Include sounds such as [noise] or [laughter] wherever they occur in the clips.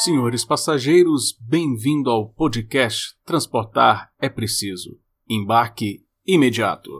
Senhores passageiros, bem-vindo ao podcast Transportar é Preciso. Embarque imediato.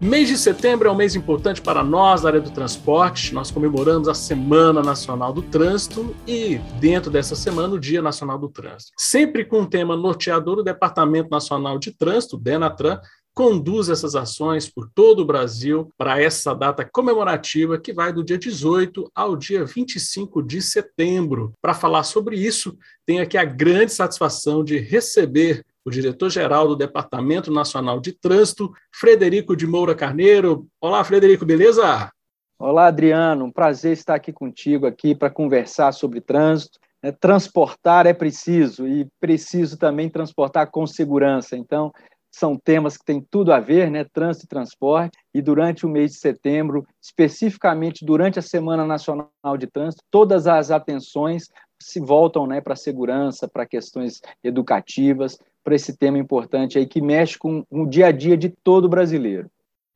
Mês de setembro é um mês importante para nós da área do transporte. Nós comemoramos a Semana Nacional do Trânsito e, dentro dessa semana, o Dia Nacional do Trânsito. Sempre com o tema norteador, o Departamento Nacional de Trânsito, DENATRAN, conduz essas ações por todo o Brasil para essa data comemorativa que vai do dia 18 ao dia 25 de setembro. Para falar sobre isso, tenho aqui a grande satisfação de receber o diretor-geral do Departamento Nacional de Trânsito, Frederico de Moura Carneiro. Olá, Frederico, beleza? Olá, Adriano. Um prazer estar aqui contigo aqui para conversar sobre trânsito. É, transportar é preciso e preciso também transportar com segurança. Então, são temas que têm tudo a ver, né? Trânsito e transporte. E durante o mês de setembro, especificamente durante a Semana Nacional de Trânsito, todas as atenções se voltam né, para a segurança, para questões educativas, para esse tema importante aí que mexe com o dia a dia de todo brasileiro.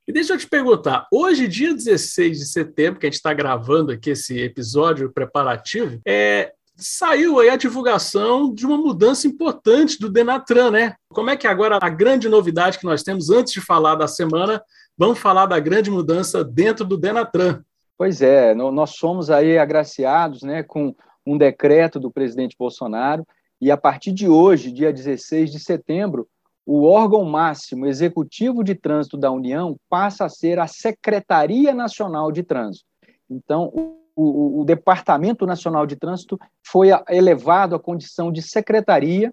E deixa eu te perguntar, hoje, dia 16 de setembro, que a gente está gravando aqui esse episódio preparativo, é, saiu aí a divulgação de uma mudança importante do Denatran, né? Como é que agora a grande novidade que nós temos antes de falar da semana, vamos falar da grande mudança dentro do Denatran? Pois é, nós somos aí agraciados, né, com um decreto do presidente Bolsonaro e a partir de hoje, dia 16 de setembro, o órgão máximo executivo de trânsito da União passa a ser a Secretaria Nacional de Trânsito. Então, o, o, Departamento Nacional de Trânsito foi elevado à condição de secretaria,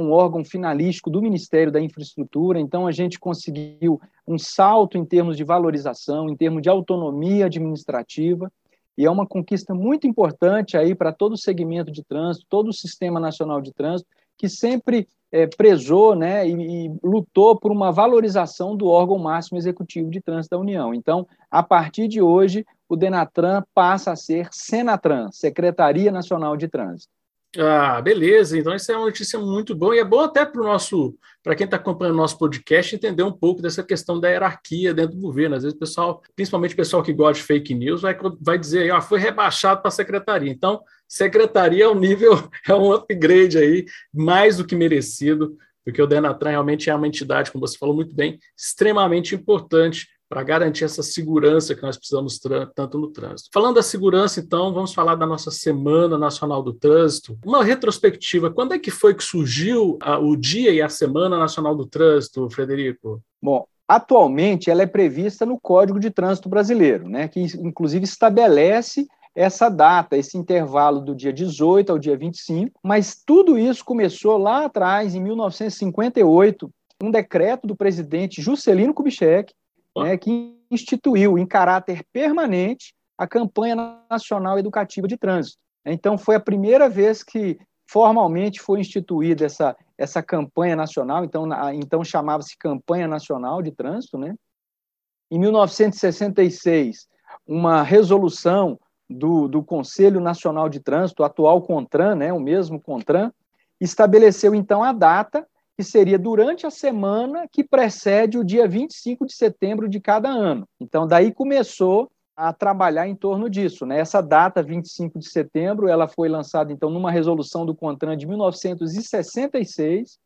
um órgão finalístico do Ministério da Infraestrutura. Então, a gente conseguiu um salto em termos de valorização, em termos de autonomia administrativa, e é uma conquista muito importante aí para todo o segmento de trânsito, todo o Sistema Nacional de Trânsito, que sempre é, prezou né, e, e, lutou por uma valorização do órgão máximo executivo de trânsito da União. Então, a partir de hoje, o Denatran passa a ser Senatran, Secretaria Nacional de Trânsito. Ah, beleza. Então, isso é uma notícia muito boa e é bom até para o nosso, para quem está acompanhando o nosso podcast, entender um pouco dessa questão da hierarquia dentro do governo. Às vezes, o pessoal, principalmente o pessoal que gosta de fake news, vai, vai dizer aí, ó, foi rebaixado para a secretaria. Então, secretaria é um nível, [laughs] é um upgrade aí, mais do que merecido, porque o Denatran realmente é uma entidade, como você falou muito bem, extremamente importante para garantir essa segurança que nós precisamos tanto no trânsito. Falando da segurança, então, vamos falar da nossa Semana Nacional do Trânsito. Uma retrospectiva, quando é que foi que surgiu a, o dia e a Semana Nacional do Trânsito, Frederico? Bom, atualmente ela é prevista no Código de Trânsito Brasileiro, né, que inclusive estabelece essa data, esse intervalo do dia 18 ao dia 25, mas tudo isso começou lá atrás, em 1958, um decreto do presidente Juscelino Kubitschek, né, que instituiu em caráter permanente a campanha nacional educativa de trânsito. Então, foi a primeira vez que formalmente foi instituída essa, essa campanha nacional, então, então chamava-se Campanha Nacional de Trânsito. Né? Em 1966, uma resolução do, do Conselho Nacional de Trânsito, atual CONTRAN, né, o mesmo CONTRAN, estabeleceu então a data que seria durante a semana que precede o dia 25 de setembro de cada ano. Então, daí começou a trabalhar em torno disso. Né? Essa data, 25 de setembro, ela foi lançada, então, numa resolução do CONTRAN de 1966.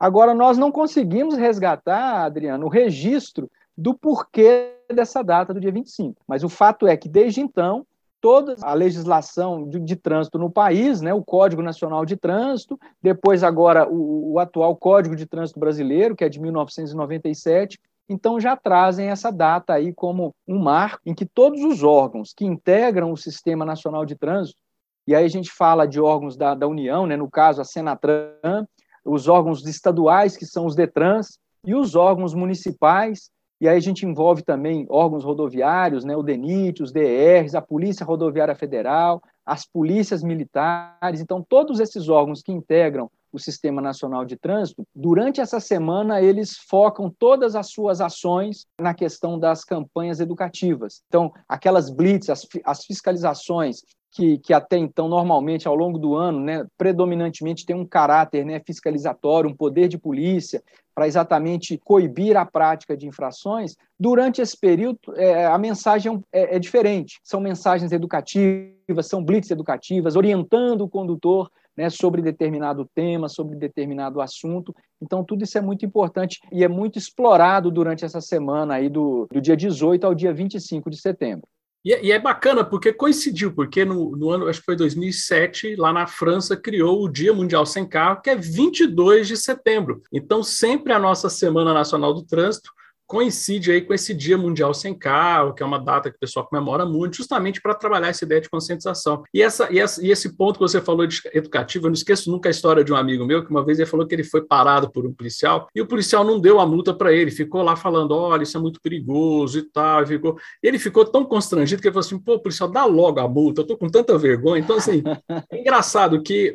Agora, nós não conseguimos resgatar, Adriano, o registro do porquê dessa data do dia 25. Mas o fato é que, desde então, toda a legislação de, de, trânsito no país, né, o Código Nacional de Trânsito, depois agora o, o, atual Código de Trânsito Brasileiro, que é de 1997, então já trazem essa data aí como um marco em que todos os órgãos que integram o Sistema Nacional de Trânsito, e aí a gente fala de órgãos da, da União, né, no caso a Senatran, os órgãos estaduais, que são os DETRANS, e os órgãos municipais, e aí a gente envolve também órgãos rodoviários, né, o DENIT, os DRs, a Polícia Rodoviária Federal, as polícias militares. Então, todos esses órgãos que integram o Sistema Nacional de Trânsito, durante essa semana eles focam todas as suas ações na questão das campanhas educativas. Então, aquelas blitz, as, as fiscalizações que, que, até então, normalmente, ao longo do ano, né, predominantemente tem um caráter né, fiscalizatório, um poder de polícia, para exatamente coibir a prática de infrações, durante esse período é, a mensagem é, é diferente. São mensagens educativas, são blitz educativas, orientando o condutor né, sobre determinado tema, sobre determinado assunto. Então, tudo isso é muito importante e é muito explorado durante essa semana aí do, do dia 18 ao dia 25 de setembro. E é, e é bacana porque coincidiu, porque no, no, ano, acho que foi 2007, lá na França, criou o Dia Mundial Sem Carro, que é 22 de setembro. Então, sempre a nossa Semana Nacional do Trânsito coincide aí com esse Dia Mundial Sem Carro, que é uma data que o pessoal comemora muito, justamente para trabalhar essa ideia de conscientização. E, essa, e, essa, e esse ponto que você falou de educativo, eu não esqueço nunca a história de um amigo meu, que uma vez ele falou que ele foi parado por um policial, e o policial não deu a multa para ele, ficou lá falando, olha, isso é muito perigoso e tal, e ficou... E ele ficou tão constrangido que ele falou assim, pô, policial, dá logo a multa, eu tô com tanta vergonha. Então, assim, [laughs] é engraçado que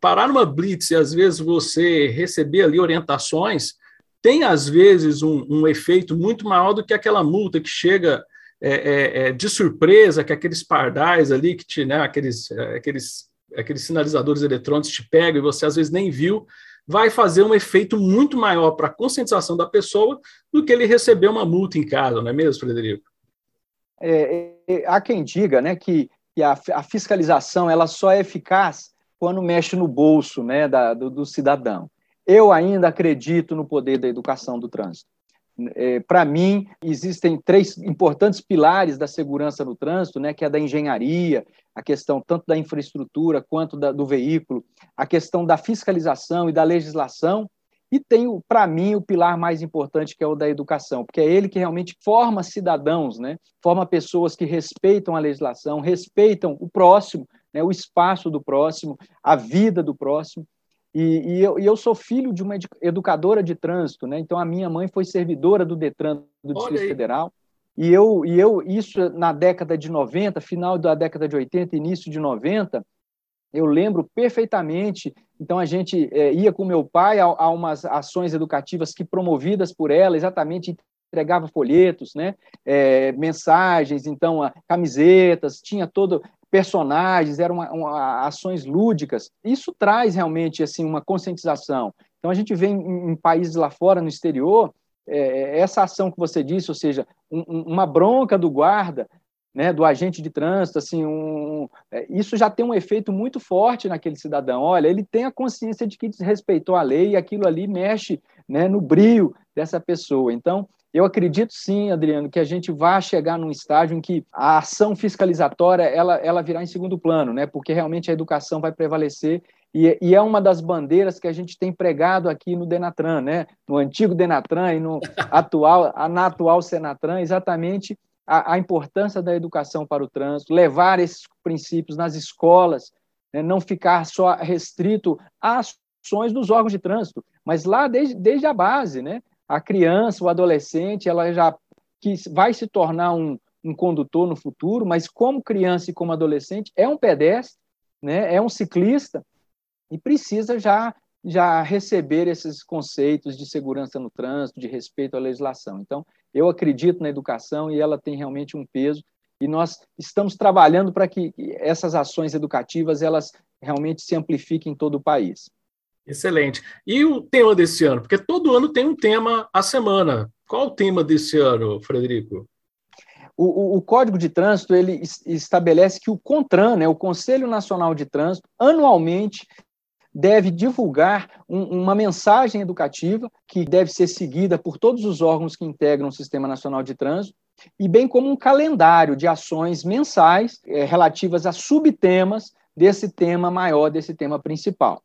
parar numa blitz e às vezes você receber ali orientações tem, às vezes, um, um efeito muito maior do que aquela multa que chega é, é, é, de surpresa, que aqueles pardais ali, que te, né, aqueles, é, aqueles, aqueles sinalizadores eletrônicos te pegam e você às vezes nem viu, vai fazer um efeito muito maior para a conscientização da pessoa do que ele receber uma multa em casa, não é mesmo, Frederico? É, é, há quem diga né, que, que a, a, fiscalização ela só é eficaz quando mexe no bolso né, da, do, do cidadão. Eu ainda acredito no poder da educação do trânsito. É, Para mim, existem três importantes pilares da segurança no trânsito, né, que é da engenharia, a questão tanto da infraestrutura quanto da, do veículo, a questão da fiscalização e da legislação, e tem, para mim, o pilar mais importante, que é o da educação, porque é ele que realmente forma cidadãos, né? forma pessoas que respeitam a legislação, respeitam o próximo, né? o espaço do próximo, a vida do próximo. E, e, eu, e, eu, sou filho de uma educadora de trânsito, né? Então a minha mãe foi servidora do Detran do Distrito Federal. E eu, e eu, isso na década de 90, final da década de 80, início de 90, eu lembro perfeitamente. Então a gente é, ia com meu pai a, a, umas ações educativas que promovidas por ela, exatamente entregava folhetos, né? É, mensagens, então a, camisetas, tinha todo personagens, eram uma, uma, ações lúdicas. Isso traz realmente assim uma conscientização. Então a gente vê em, em países lá fora, no exterior, é, essa ação que você disse, ou seja, um, uma bronca do guarda, né, do agente de trânsito, assim, um, é, isso já tem um efeito muito forte naquele cidadão. Olha, ele tem a consciência de que desrespeitou a lei e aquilo ali mexe né, no brilho dessa pessoa. Então, eu acredito sim, Adriano, que a gente vai chegar num estágio em que a ação fiscalizatória ela, ela virá em segundo plano, né? porque realmente a educação vai prevalecer e, e, é uma das bandeiras que a gente tem pregado aqui no Denatran, né? no antigo Denatran e no [laughs] atual, na atual Senatran, exatamente a, a importância da educação para o trânsito, levar esses princípios nas escolas, né? não ficar só restrito às ações dos órgãos de trânsito, mas lá desde, desde a base, né? A criança, o adolescente, ela já que vai se tornar um, um condutor no futuro, mas como criança e como adolescente é um pedestre, né? É um ciclista e precisa já já receber esses conceitos de segurança no trânsito, de respeito à legislação. Então, eu acredito na educação e ela tem realmente um peso e nós estamos trabalhando para que essas ações educativas elas realmente se amplifiquem em todo o país. Excelente. E o tema desse ano? Porque todo ano tem um tema a semana. Qual o tema desse ano, Frederico? O, o, o, Código de Trânsito ele estabelece que o CONTRAN, né, o Conselho Nacional de Trânsito, anualmente deve divulgar um, uma mensagem educativa que deve ser seguida por todos os órgãos que integram o Sistema Nacional de Trânsito, e bem como um calendário de ações mensais é, relativas a subtemas desse tema maior, desse tema principal.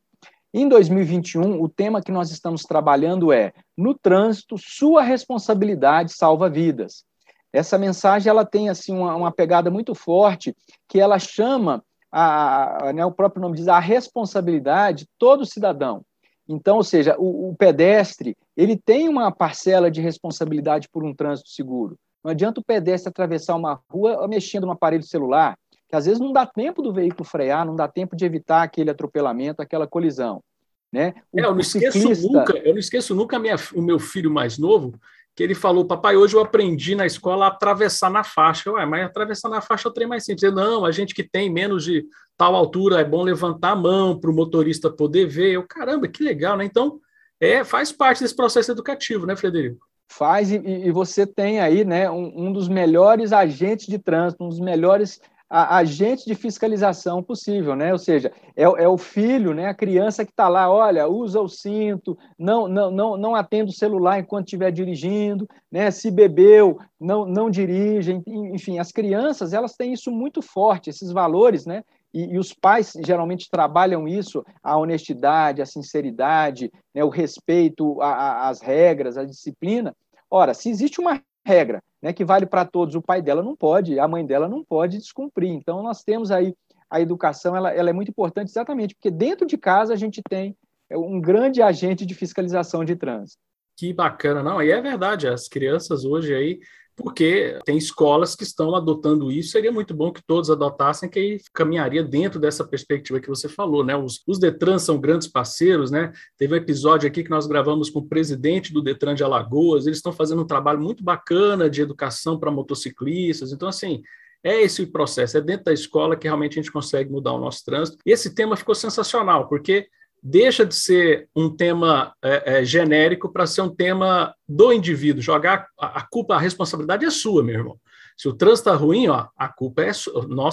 Em 2021, o tema que nós estamos trabalhando é no trânsito, sua responsabilidade salva vidas. Essa mensagem ela tem assim uma, uma pegada muito forte que ela chama a, né, o próprio nome diz a responsabilidade todo cidadão. Então, ou seja, o, o pedestre ele tem uma parcela de responsabilidade por um trânsito seguro. Não adianta o pedestre atravessar uma rua mexendo no aparelho celular, que às vezes não dá tempo do veículo frear, não dá tempo de evitar aquele atropelamento, aquela colisão. Né? O, é, eu, não esqueço ciclista... nunca, eu não esqueço nunca minha, o meu filho mais novo, que ele falou, papai, hoje eu aprendi na escola a atravessar na faixa. Ué, mas atravessar na faixa é o trem mais simples. Não, a gente que tem menos de tal altura, é bom levantar a mão para o motorista poder ver. Eu, caramba, que legal, né? Então, é, faz parte desse processo educativo, né, Frederico? Faz, e, e você tem aí né, um, um, dos melhores agentes de trânsito, um dos melhores a, agente de fiscalização possível, né? Ou seja, é, é o filho, né? A criança que está lá, olha, usa o cinto, não, não, não, não atenda o celular enquanto estiver dirigindo, né? Se bebeu, não, não dirige, enfim, as crianças elas têm isso muito forte, esses valores, né? E, e, os pais geralmente trabalham isso, a honestidade, a sinceridade, né, o respeito às regras, a disciplina. Ora, se existe uma regra né, que vale para todos, o pai dela não pode, a mãe dela não pode descumprir. Então, nós temos aí a educação, ela, ela é muito importante exatamente porque dentro de casa a gente tem é, um grande agente de fiscalização de trânsito. Que bacana, não, e é verdade, as crianças hoje aí porque tem escolas que estão adotando isso. Seria muito bom que todos adotassem, que aí caminharia dentro dessa perspectiva que você falou, né? Os, os Detran são grandes parceiros, né? Teve um episódio aqui que nós gravamos com o presidente do Detran de Alagoas, eles estão fazendo um trabalho muito bacana de educação para motociclistas. Então, assim, é esse o processo, é dentro da escola que realmente a gente consegue mudar o nosso trânsito. E esse tema ficou sensacional, porque deixa de ser um tema é, é, genérico para ser um tema do indivíduo. Jogar a, a, culpa, a responsabilidade é sua, meu irmão. Se o trânsito está ruim, ó, a culpa é,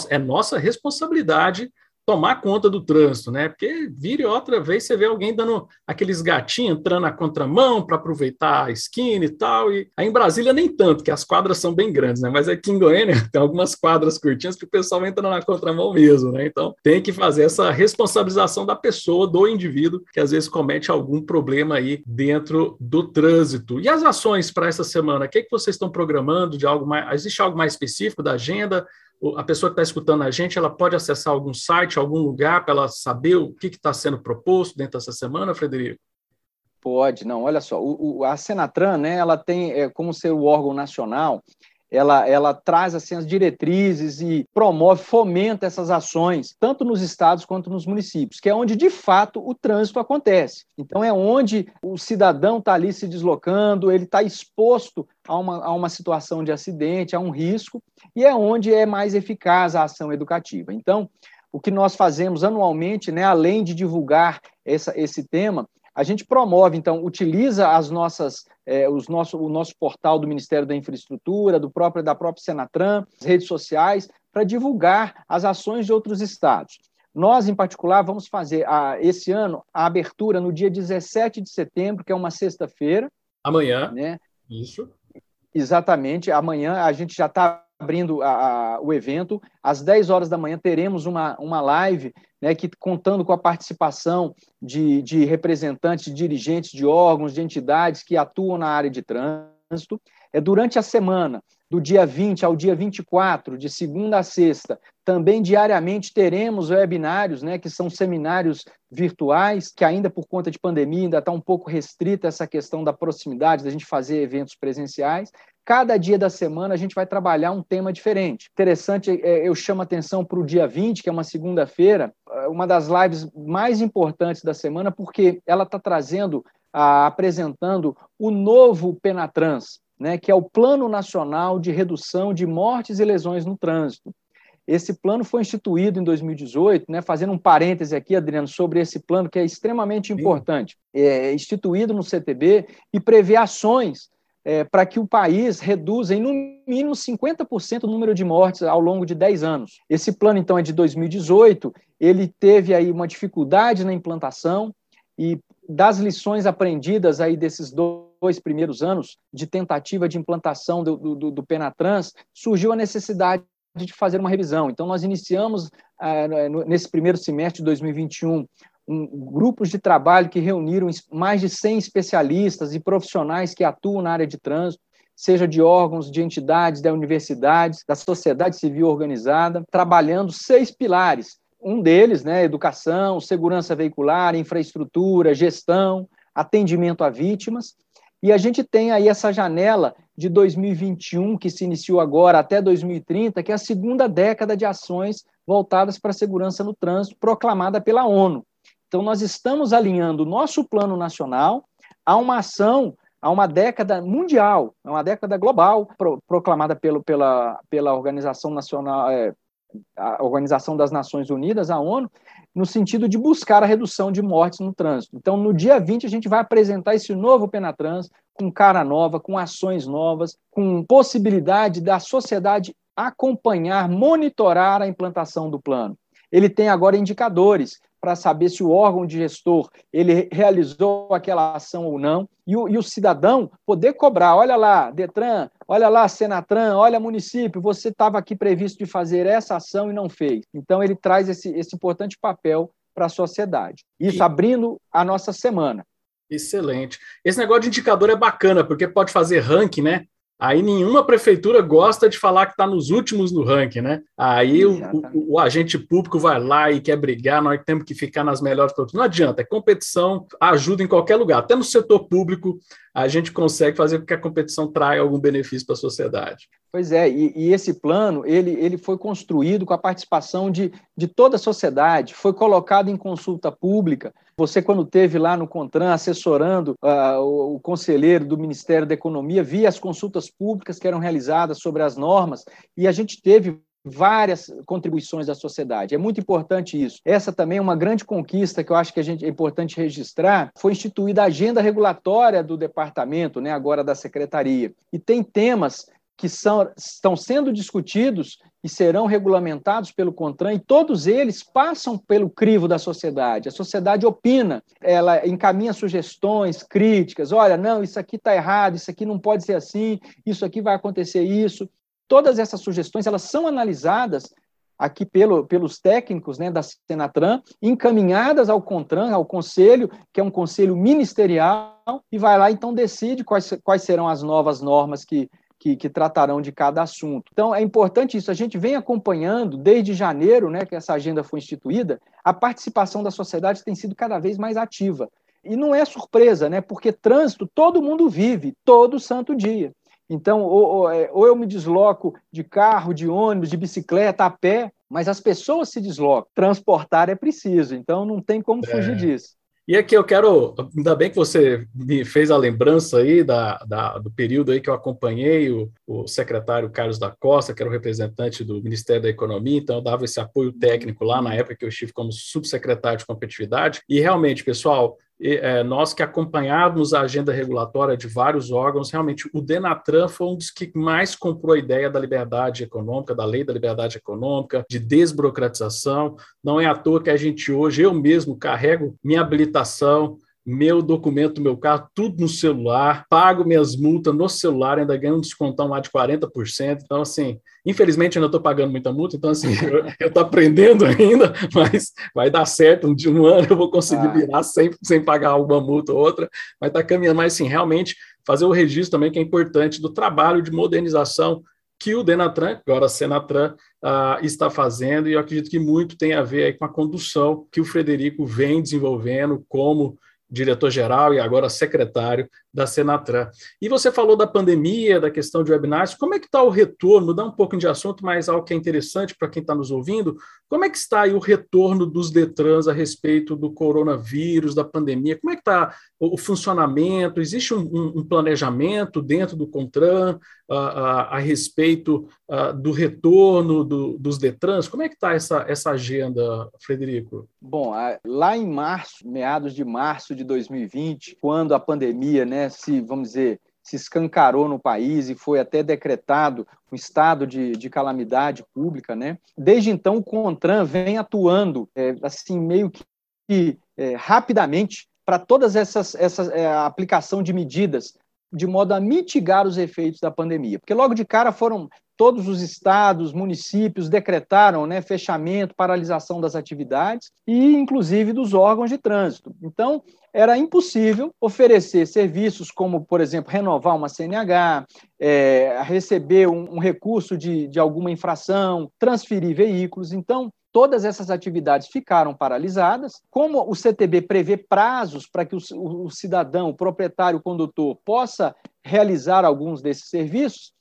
é nossa responsabilidade tomar conta do trânsito, né? Porque vira outra vez você vê alguém dando aqueles gatinhos entrando na contramão para aproveitar a esquina e tal. E aí em Brasília nem tanto, que as quadras são bem grandes, né? Mas aqui em Goiânia [laughs] tem algumas quadras curtinhas que o pessoal entra na contramão mesmo, né? Então tem que fazer essa responsabilização da pessoa, do indivíduo, que às vezes comete algum problema aí dentro do trânsito. E as ações para essa semana? O que, é que vocês estão programando de algo mais? Existe algo mais específico da agenda? A pessoa que está escutando a gente, ela pode acessar algum site, algum lugar para ela saber o que está sendo proposto dentro dessa semana, Frederico? Pode, não, olha só, o, o, a Senatran, né, ela tem é, como ser o órgão nacional, ela, ela traz assim as diretrizes e promove, fomenta essas ações, tanto nos estados quanto nos municípios, que é onde de fato o trânsito acontece. Então é onde o cidadão está ali se deslocando, ele está exposto a uma, a uma situação de acidente, a um risco, e é onde é mais eficaz a ação educativa. Então, o que nós fazemos anualmente, né, além de divulgar essa, esse tema, a gente promove, então, utiliza as nossas, é, os nosso, o nosso portal do Ministério da Infraestrutura, do próprio, da própria Senatran, as redes sociais, para divulgar as ações de outros estados. Nós, em particular, vamos fazer a, esse ano a abertura no dia 17 de setembro, que é uma sexta-feira. Amanhã. Né? Isso. Exatamente. Amanhã a gente já está abrindo a, a, o evento. Às 10 horas da manhã teremos uma, uma live né, que, contando com a participação de, de representantes, de dirigentes de órgãos, de entidades que atuam na área de trânsito. É durante a semana, do dia 20 ao dia 24, de segunda a sexta, também diariamente teremos webinários, né, que são seminários virtuais, que ainda por conta de pandemia ainda está um pouco restrita essa questão da proximidade, da gente fazer eventos presenciais. Cada dia da semana a gente vai trabalhar um tema diferente. Interessante, é, eu chamo atenção para o dia 20, que é uma segunda-feira, é, uma das lives mais importantes da semana, porque ela está trazendo, apresentando o novo Penatrans, né, que é o Plano Nacional de Redução de Mortes e Lesões no Trânsito. Esse plano foi instituído em 2018, né, fazendo um parêntese aqui, Adriano, sobre esse plano que é extremamente importante. É instituído no CTB e prevê ações é, para que o país reduza em no mínimo 50% o número de mortes ao longo de 10 anos. Esse plano, então, é de 2018, ele teve aí uma dificuldade na implantação e das lições aprendidas aí desses dois primeiros anos de tentativa de implantação do, do, do Penatrans, surgiu a necessidade de fazer uma revisão. Então, nós iniciamos, ah, nesse primeiro semestre de 2021, um, grupos de trabalho que reuniram mais de 100 especialistas e profissionais que atuam na área de trânsito, seja de órgãos, de entidades, da universidades, da sociedade civil organizada, trabalhando seis pilares. Um deles, né, educação, segurança veicular, infraestrutura, gestão, atendimento a vítimas. E a gente tem aí essa janela de 2021, que se iniciou agora, até 2030, que é a segunda década de ações voltadas para a segurança no trânsito, proclamada pela ONU. Então, nós estamos alinhando o nosso plano nacional a uma ação, a uma década mundial, a uma década global, pro, proclamada pelo, pela, pela Organização Nacional, é, a Organização das Nações Unidas, a ONU, no sentido de buscar a redução de mortes no trânsito. Então, no dia 20, a gente vai apresentar esse novo Penatrans com cara nova, com ações novas, com possibilidade da sociedade acompanhar, monitorar a implantação do plano. Ele tem agora indicadores para saber se o órgão de gestor ele realizou aquela ação ou não, e o, e o, cidadão poder cobrar, olha lá, Detran, olha lá, Senatran, olha, município, você estava aqui previsto de fazer essa ação e não fez. Então, ele traz esse, esse importante papel para a sociedade. Isso e... abrindo a nossa semana. Excelente. Esse negócio de indicador é bacana, porque pode fazer ranking, né? Aí nenhuma prefeitura gosta de falar que está nos últimos no ranking, né? Aí o, o, o, agente público vai lá e quer brigar, nós temos que ficar nas melhores todas. Não adianta, é competição, ajuda em qualquer lugar. Até no setor público a gente consegue fazer com que a competição traga algum benefício para a sociedade. Pois é, e, e, esse plano ele, ele foi construído com a participação de, de toda a sociedade, foi colocado em consulta pública. Você, quando teve lá no CONTRAN assessorando uh, o, o, conselheiro do Ministério da Economia, via as consultas públicas que eram realizadas sobre as normas, e a gente teve várias contribuições da sociedade. É muito importante isso. Essa também é uma grande conquista que eu acho que a gente é importante registrar. Foi instituída a agenda regulatória do departamento, né, agora da secretaria, e tem temas que são, estão sendo discutidos e serão regulamentados pelo CONTRAN, e todos eles passam pelo crivo da sociedade. A sociedade opina, ela encaminha sugestões, críticas. Olha, não, isso aqui está errado, isso aqui não pode ser assim, isso aqui vai acontecer isso. Todas essas sugestões elas são analisadas aqui pelo, pelos técnicos né, da Senatran, encaminhadas ao CONTRAN, ao conselho, que é um conselho ministerial, e vai lá então decide quais, quais serão as novas normas que que, que, tratarão de cada assunto. Então, é importante isso. A gente vem acompanhando, desde janeiro, né, que essa agenda foi instituída, a participação da sociedade tem sido cada vez mais ativa. E não é surpresa, né, porque trânsito todo mundo vive, todo santo dia. Então, ou, ou, é, ou eu me desloco de carro, de ônibus, de bicicleta, a pé, mas as pessoas se deslocam. Transportar é preciso, então não tem como é. fugir disso. E aqui eu quero, ainda bem que você me fez a lembrança aí da, da do período aí que eu acompanhei o, o, secretário Carlos da Costa, que era o representante do Ministério da Economia, então eu dava esse apoio técnico lá na época que eu estive como subsecretário de competitividade. E realmente, pessoal, é, nós que acompanhávamos a agenda regulatória de vários órgãos, realmente o Denatran foi um dos que mais comprou a ideia da liberdade econômica, da lei da liberdade econômica, de desburocratização. Não é à toa que a gente hoje, eu mesmo carrego minha habilitação, meu documento, meu carro, tudo no celular, pago minhas multas no celular, ainda ganho um descontão lá de 40%. Então, assim, infelizmente ainda estou pagando muita multa, então, assim, eu [laughs] estou aprendendo ainda, mas vai dar certo. Um, dia, um ano eu vou conseguir ah. virar sem, sem pagar uma multa ou outra, vai estar tá caminhando. Mas, assim, realmente, fazer o registro também, que é importante, do trabalho de modernização que o Denatran, agora a Senatran, uh, está fazendo, e eu acredito que muito tem a ver com a condução que o Frederico vem desenvolvendo como diretor-geral e agora secretário da Senatran. E você falou da pandemia, da questão de webinars, como é que está o retorno? Dá um pouco de assunto, mas algo que é interessante para quem está nos ouvindo, como é que está aí o retorno dos Detrans a respeito do coronavírus, da pandemia? Como é que está o, funcionamento? Existe um, um, um, planejamento dentro do CONTRAN uh, uh, a respeito uh, do retorno do, dos Detrans? Como é que está essa, essa agenda, Frederico? Bom, lá em março, meados de março de 2020, quando a pandemia, né, se, vamos dizer, se escancarou no país e foi até decretado um estado de, de calamidade pública, né? Desde então, o CONTRAN vem atuando, é, assim, meio que é, rapidamente para todas essas, essas é, aplicação de medidas de modo a mitigar os efeitos da pandemia. Porque logo de cara foram todos os estados, municípios decretaram né, fechamento, paralisação das atividades e, inclusive, dos órgãos de trânsito. Então, era impossível oferecer serviços como, por exemplo, renovar uma CNH, é, receber um, um recurso de, de alguma infração, transferir veículos. Então, todas essas atividades ficaram paralisadas. Como o CTB prevê prazos para que o, o, cidadão, o proprietário, o condutor, possa realizar alguns desses serviços,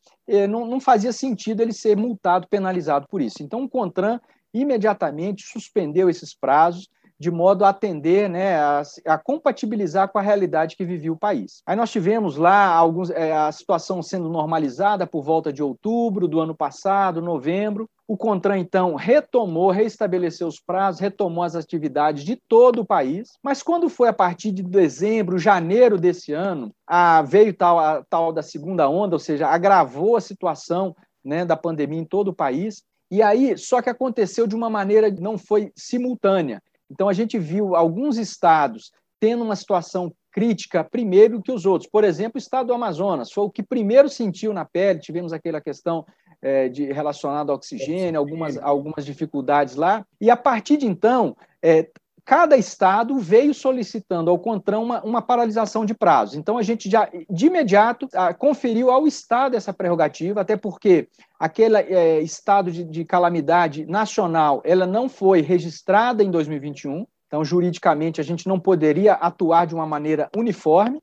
não, não, fazia sentido ele ser multado, penalizado por isso. Então, o CONTRAN imediatamente suspendeu esses prazos, de modo a atender, né, a, a, compatibilizar com a realidade que vivia o país. Aí nós tivemos lá alguns, é, a situação sendo normalizada por volta de outubro do ano passado, novembro. O CONTRAN, então, retomou, reestabeleceu os prazos, retomou as atividades de todo o país, mas quando foi a partir de dezembro, janeiro desse ano, a, veio tal, a tal da segunda onda, ou seja, agravou a situação né, da pandemia em todo o país, e aí, só que aconteceu de uma maneira que não foi simultânea. Então, a gente viu alguns estados tendo uma situação crítica primeiro que os outros. Por exemplo, o estado do Amazonas foi o que primeiro sentiu na pele, tivemos aquela questão é, de, relacionada ao oxigênio, algumas, algumas dificuldades lá. E a partir de então, é, cada estado veio solicitando ao CONTRAN uma, uma paralisação de prazos. Então, a gente já, de imediato, conferiu ao estado essa prerrogativa, até porque aquele é, estado de, de calamidade nacional ela não foi registrada em 2021, então, juridicamente, a gente não poderia atuar de uma maneira uniforme.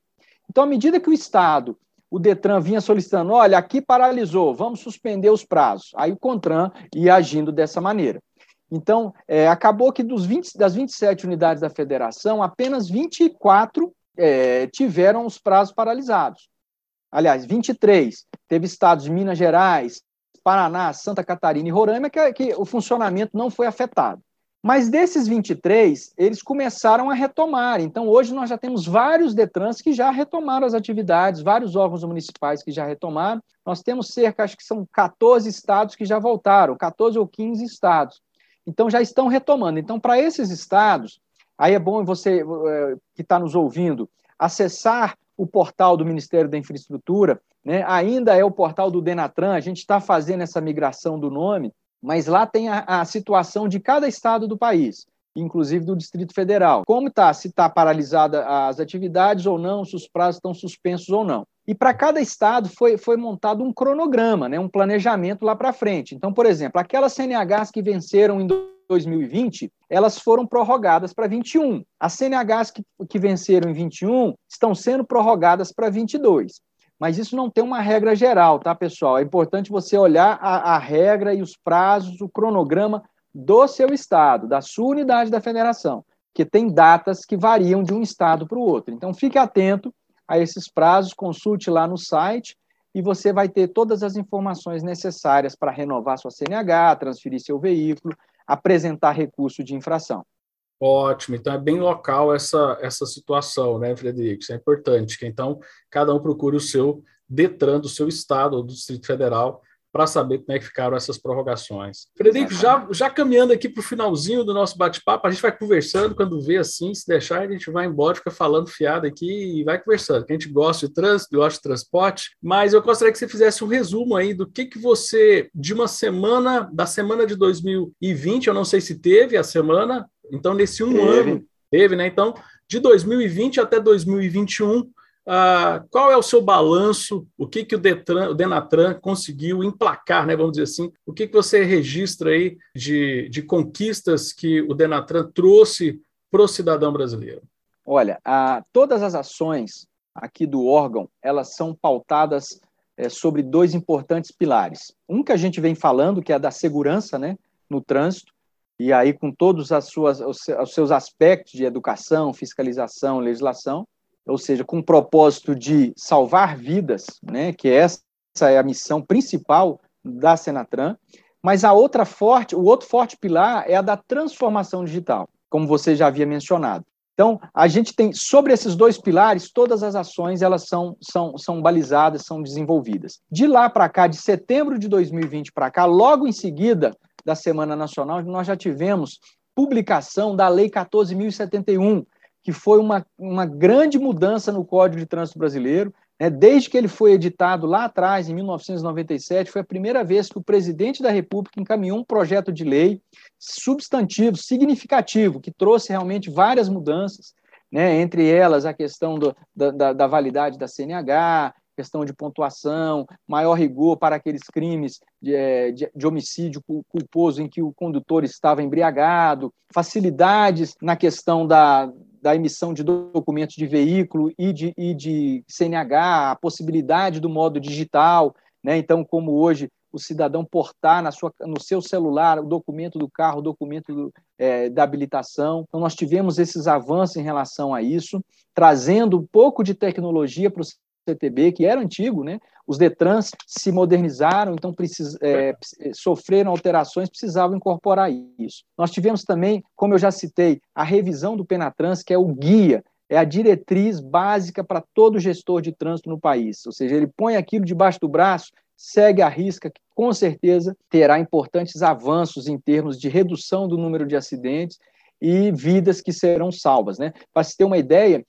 Então, à medida que o Estado, o Detran vinha solicitando, olha, aqui paralisou, vamos suspender os prazos. Aí o CONTRAN ia agindo dessa maneira. Então, é, acabou que dos 20, das 27 unidades da federação, apenas 24 é, tiveram os prazos paralisados. Aliás, 23. Teve estados de Minas Gerais, Paraná, Santa Catarina e Roraima que, que o funcionamento não foi afetado. Mas desses 23, eles começaram a retomar. Então, hoje nós já temos vários Detrans que já retomaram as atividades, vários órgãos municipais que já retomaram. Nós temos cerca, acho que são 14 estados que já voltaram, 14 ou 15 estados. Então, já estão retomando. Então, para esses estados, aí é bom você eh, que está nos ouvindo acessar o portal do Ministério da Infraestrutura, né? ainda é o portal do Denatran, a gente está fazendo essa migração do nome, mas lá tem a, a situação de cada estado do país inclusive do Distrito Federal. Como está? Se está paralisada as atividades ou não, se os prazos estão suspensos ou não. E para cada estado foi, foi montado um cronograma, né, um planejamento lá para frente. Então, por exemplo, aquelas CNHs que venceram em 2020, elas foram prorrogadas para 21. As CNHs que, que venceram em 21 estão sendo prorrogadas para 22 mas isso não tem uma regra geral, tá, pessoal? É importante você olhar a, a, regra e os prazos, o cronograma do seu estado, da sua unidade da federação, que tem datas que variam de um estado para o outro. Então, fique atento a esses prazos, consulte lá no site e você vai ter todas as informações necessárias para renovar sua CNH, transferir seu veículo, apresentar recurso de infração. Ótimo, então é bem local essa, essa situação, né, Frederico? Isso é importante, que então cada um procure o seu Detran do seu estado ou do Distrito Federal para saber como é que ficaram essas prorrogações. Frederico, já, já caminhando aqui para o finalzinho do nosso bate-papo, a gente vai conversando, quando vê assim, se deixar, a gente vai embora, fica falando fiado aqui e vai conversando, a gente gosta de trânsito, gosta de transporte, mas eu gostaria que você fizesse um resumo aí do que, que você, de uma semana, da semana de 2020, eu não sei se teve a semana, então nesse um teve. ano, teve, né? Então, de 2020 até 2021, ah, qual é o seu balanço? O que, que o, Detran, o Denatran conseguiu emplacar, né, vamos dizer assim? O que, que você registra aí de, de conquistas que o Denatran trouxe para o cidadão brasileiro? Olha, a, todas as ações aqui do órgão, elas são pautadas é, sobre dois importantes pilares. Um que a gente vem falando, que é a da segurança né, no trânsito, e aí com todos as suas, os seus aspectos de educação, fiscalização, legislação, ou seja, com o propósito de salvar vidas, né, que essa é a missão principal da Senatran, mas a outra forte, o outro forte pilar é a da transformação digital, como você já havia mencionado. Então, a gente tem, sobre esses dois pilares, todas as ações elas são, são, são balizadas, são desenvolvidas. De lá para cá, de setembro de 2020 para cá, logo em seguida da Semana Nacional, nós já tivemos publicação da Lei 14.071, que foi uma, uma grande mudança no Código de Trânsito Brasileiro. Né? Desde que ele foi editado lá atrás, em 1997, foi a primeira vez que o presidente da República encaminhou um projeto de lei substantivo, significativo, que trouxe realmente várias mudanças, né? entre elas a questão do, da, da validade da CNH, questão de pontuação, maior rigor para aqueles crimes de, é, de, de, homicídio culposo em que o condutor estava embriagado, facilidades na questão da, da emissão de documentos de veículo e de, e de CNH, a possibilidade do modo digital, né? Então, como hoje o cidadão portar na sua, no seu celular o documento do carro, o documento do, é, da habilitação. Então, nós tivemos esses avanços em relação a isso, trazendo um pouco de tecnologia para o CTB, que era antigo, né? Os Detrans se modernizaram, então precis, é, sofreram alterações, precisavam incorporar isso. Nós tivemos também, como eu já citei, a revisão do Penatrans, que é o guia é a diretriz básica para todo gestor de trânsito no país. Ou seja, ele põe aquilo debaixo do braço, segue a risca, que com certeza terá importantes avanços em termos de redução do número de acidentes e vidas que serão salvas. Né? Para se ter uma ideia,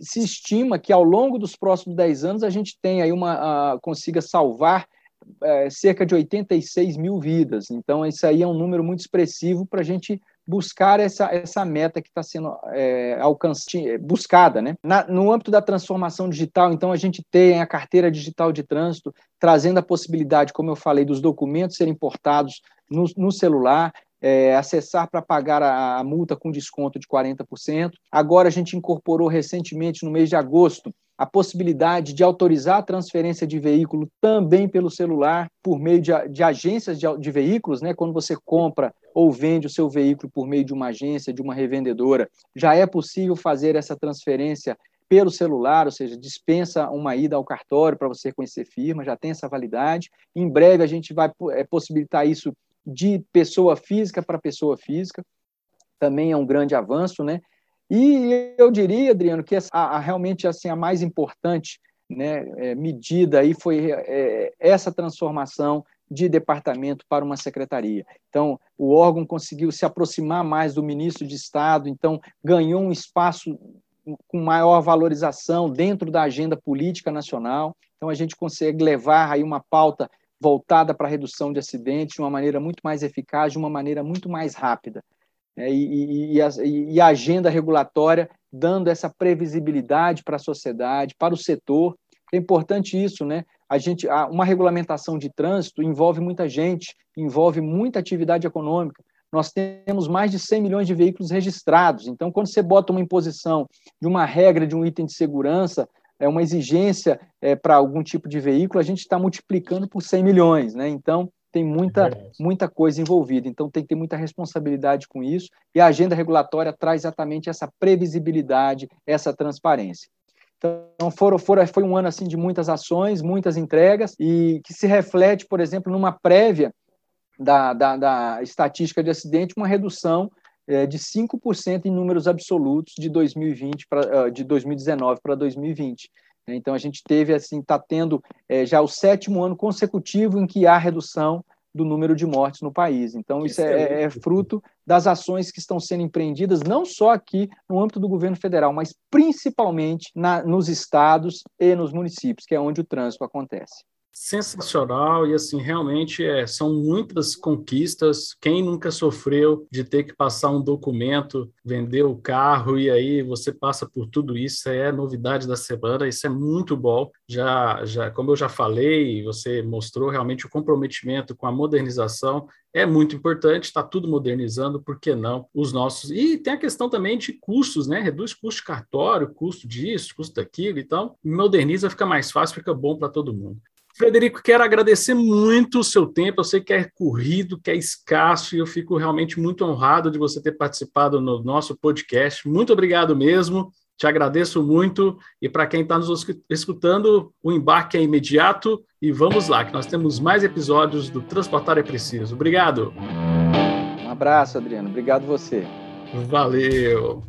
se estima que ao longo dos próximos 10 anos a gente tem aí uma, uh, consiga salvar uh, cerca de 86 mil vidas. Então, isso aí é um número muito expressivo para a gente buscar essa, essa meta que está sendo é, alcançada, buscada. Né? Na, no âmbito da transformação digital, então, a gente tem a carteira digital de trânsito, trazendo a possibilidade, como eu falei, dos documentos serem portados no, no celular, é, acessar para pagar a, a multa com desconto de 40%. Agora, a gente incorporou recentemente, no mês de agosto, a possibilidade de autorizar a transferência de veículo também pelo celular, por meio de, de agências de, de, veículos, né? quando você compra ou vende o seu veículo por meio de uma agência, de uma revendedora, já é possível fazer essa transferência pelo celular, ou seja, dispensa uma ida ao cartório para você conhecer firma, já tem essa validade. Em breve a gente vai é, possibilitar isso de pessoa física para pessoa física, também é um grande avanço, né? E eu diria, Adriano, que a, a realmente assim a mais importante né, é, medida aí foi é, essa transformação de departamento para uma secretaria. Então, o órgão conseguiu se aproximar mais do ministro de Estado, então ganhou um espaço com maior valorização dentro da agenda política nacional. Então, a gente consegue levar aí uma pauta voltada para a redução de acidentes de uma maneira muito mais eficaz, de uma maneira muito mais rápida né, e, e, a, e, a, agenda regulatória dando essa previsibilidade para a sociedade, para o setor. É importante isso, né? A gente, uma regulamentação de trânsito envolve muita gente, envolve muita atividade econômica. Nós temos mais de 100 milhões de veículos registrados. Então, quando você bota uma imposição de uma regra de um item de segurança, é uma exigência é, para algum tipo de veículo, a gente está multiplicando por 100 milhões, né? Então, tem muita, é muita coisa envolvida, então tem que ter muita responsabilidade com isso, e a agenda regulatória traz exatamente essa previsibilidade, essa transparência. Então, foram, foram, foi um ano assim de muitas ações, muitas entregas, e que se reflete, por exemplo, numa prévia da, da, da estatística de acidente, uma redução é, de 5% em números absolutos de 2020 pra, de 2019 para 2020. Né? Então, a gente teve, assim, está tendo é, já o sétimo ano consecutivo em que há redução do número de mortes no país. Então, isso é, é, fruto das ações que estão sendo empreendidas, não só aqui no âmbito do governo federal, mas principalmente na, nos estados e nos municípios, que é onde o trânsito acontece sensacional e assim realmente é, são muitas conquistas. Quem nunca sofreu de ter que passar um documento, vender o carro e aí você passa por tudo isso é novidade da semana. Isso é muito bom. Já, já como eu já falei, você mostrou realmente o comprometimento com a modernização é muito importante, está tudo modernizando, por que não? Os nossos. E tem a questão também de custos, né? Reduz custo de cartório, custo disso, custo daquilo, então moderniza, fica mais fácil, fica bom para todo mundo. Frederico, quero agradecer muito o seu tempo. Eu sei que é corrido, que é escasso, e eu fico realmente muito honrado de você ter participado no nosso podcast. Muito obrigado mesmo. Te agradeço muito. E para quem está nos escutando, o embarque é imediato. E vamos lá, que nós temos mais episódios do Transportar é Preciso. Obrigado. Um abraço, Adriano. Obrigado você. Valeu.